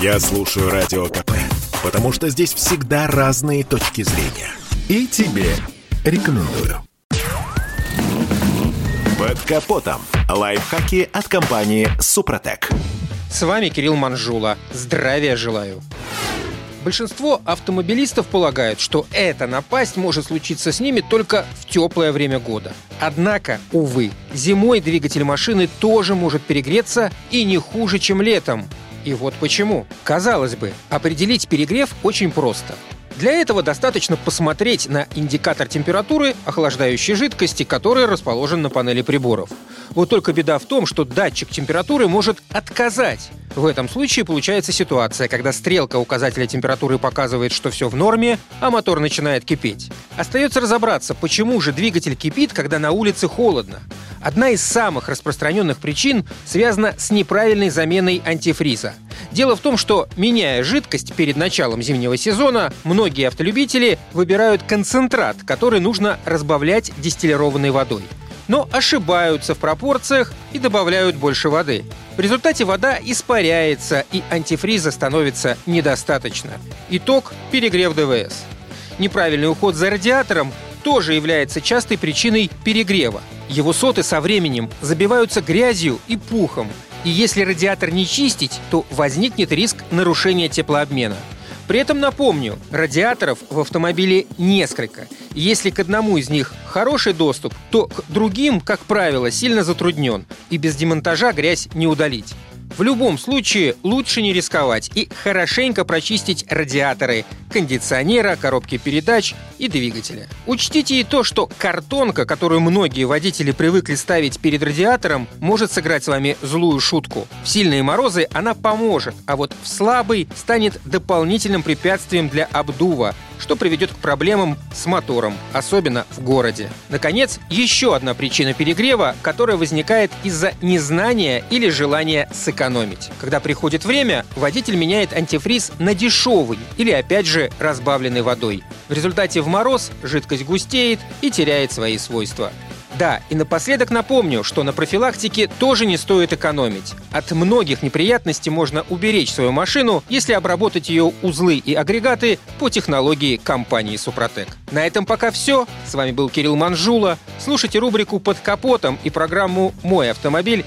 Я слушаю Радио КП, потому что здесь всегда разные точки зрения. И тебе рекомендую. Под капотом. Лайфхаки от компании «Супротек». С вами Кирилл Манжула. Здравия желаю. Большинство автомобилистов полагают, что эта напасть может случиться с ними только в теплое время года. Однако, увы, зимой двигатель машины тоже может перегреться и не хуже, чем летом. И вот почему. Казалось бы, определить перегрев очень просто. Для этого достаточно посмотреть на индикатор температуры охлаждающей жидкости, который расположен на панели приборов. Вот только беда в том, что датчик температуры может отказать. В этом случае получается ситуация, когда стрелка указателя температуры показывает, что все в норме, а мотор начинает кипеть. Остается разобраться, почему же двигатель кипит, когда на улице холодно. Одна из самых распространенных причин связана с неправильной заменой антифриза. Дело в том, что, меняя жидкость перед началом зимнего сезона, многие автолюбители выбирают концентрат, который нужно разбавлять дистиллированной водой но ошибаются в пропорциях и добавляют больше воды. В результате вода испаряется, и антифриза становится недостаточно. Итог – перегрев ДВС. Неправильный уход за радиатором тоже является частой причиной перегрева. Его соты со временем забиваются грязью и пухом, и если радиатор не чистить, то возникнет риск нарушения теплообмена – при этом напомню, радиаторов в автомобиле несколько. Если к одному из них хороший доступ, то к другим, как правило, сильно затруднен, и без демонтажа грязь не удалить. В любом случае лучше не рисковать и хорошенько прочистить радиаторы, кондиционера, коробки передач и двигателя. Учтите и то, что картонка, которую многие водители привыкли ставить перед радиатором, может сыграть с вами злую шутку. В сильные морозы она поможет, а вот в слабый станет дополнительным препятствием для обдува, что приведет к проблемам с мотором, особенно в городе. Наконец, еще одна причина перегрева, которая возникает из-за незнания или желания сэкономить. Когда приходит время, водитель меняет антифриз на дешевый или, опять же, разбавленный водой. В результате в мороз жидкость густеет и теряет свои свойства. Да, и напоследок напомню, что на профилактике тоже не стоит экономить. От многих неприятностей можно уберечь свою машину, если обработать ее узлы и агрегаты по технологии компании «Супротек». На этом пока все. С вами был Кирилл Манжула. Слушайте рубрику «Под капотом» и программу «Мой автомобиль»